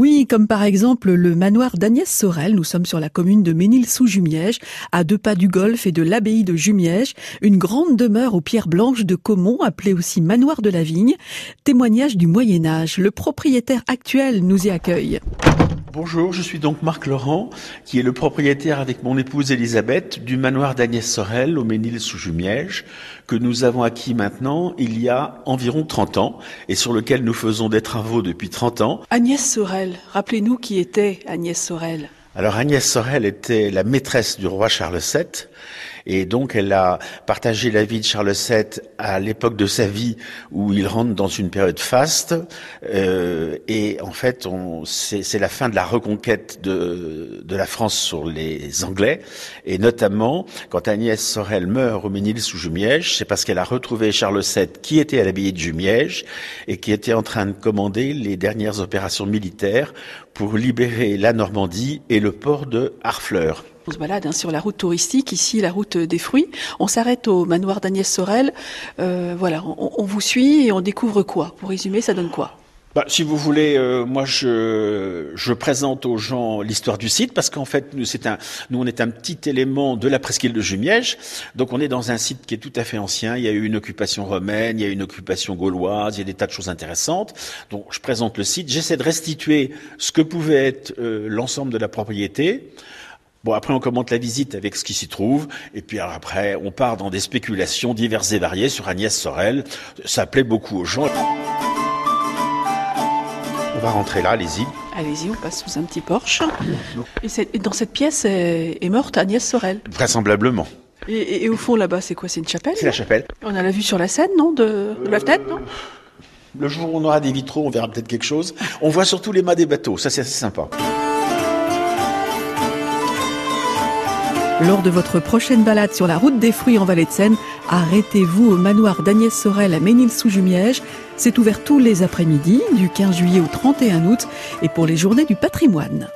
Oui, comme par exemple le manoir d'Agnès Sorel. Nous sommes sur la commune de Ménil-sous-Jumièges, à deux pas du golfe et de l'abbaye de Jumièges, une grande demeure aux pierres blanches de Caumont, appelée aussi manoir de la Vigne. Témoignage du Moyen Âge. Le propriétaire actuel nous y accueille. Bonjour, je suis donc Marc Laurent, qui est le propriétaire avec mon épouse Elisabeth du manoir d'Agnès Sorel au Ménil-sous-Jumièges, que nous avons acquis maintenant il y a environ 30 ans et sur lequel nous faisons des travaux depuis 30 ans. Agnès Sorel, rappelez-nous qui était Agnès Sorel. Alors Agnès Sorel était la maîtresse du roi Charles VII et donc elle a partagé la vie de Charles VII à l'époque de sa vie où il rentre dans une période faste euh, et en fait c'est la fin de la reconquête de, de la France sur les Anglais et notamment quand Agnès Sorel meurt au Ménil sous Jumièges, c'est parce qu'elle a retrouvé Charles VII qui était à l'abbaye de Jumièges et qui était en train de commander les dernières opérations militaires pour libérer la Normandie et le port de Harfleur. On se balade hein, sur la route touristique, ici la route des fruits. On s'arrête au manoir d'Agnès Sorel. Euh, voilà, on, vous suit et on découvre quoi? Pour résumer, ça donne quoi? Bah, si vous voulez, euh, moi je, présente aux gens l'histoire du site parce qu'en fait nous un on est un petit élément de la presqu'île de Jumièges. Donc on est dans un site qui est tout à fait ancien. Il y a eu une occupation romaine, il y a eu une occupation gauloise, il y a des tas de choses intéressantes. Donc je présente le site, j'essaie de restituer ce que pouvait être euh, l'ensemble de la propriété. Bon, après, on commente la visite avec ce qui s'y trouve, et puis après, on part dans des spéculations diverses et variées sur Agnès Sorel. Ça plaît beaucoup aux gens. On va rentrer là, allez-y. Allez-y, on passe sous un petit porche. Et, dans cette pièce est, morte Agnès Sorel Vraisemblablement. Et, et au fond, là-bas, c'est quoi? C'est une chapelle? C'est la chapelle. On a la vue sur la Seine, non? De, de, la fenêtre, non? Le jour où on aura des vitraux, on verra peut-être quelque chose. On voit surtout les mâts des bateaux, ça c'est assez sympa. Lors de votre prochaine balade sur la route des fruits en Vallée de Seine, arrêtez-vous au manoir d'Agnès Sorel à Ménil-sous-Jumièges. C'est ouvert tous les après-midi, du 15 juillet au 31 août, et pour les journées du patrimoine.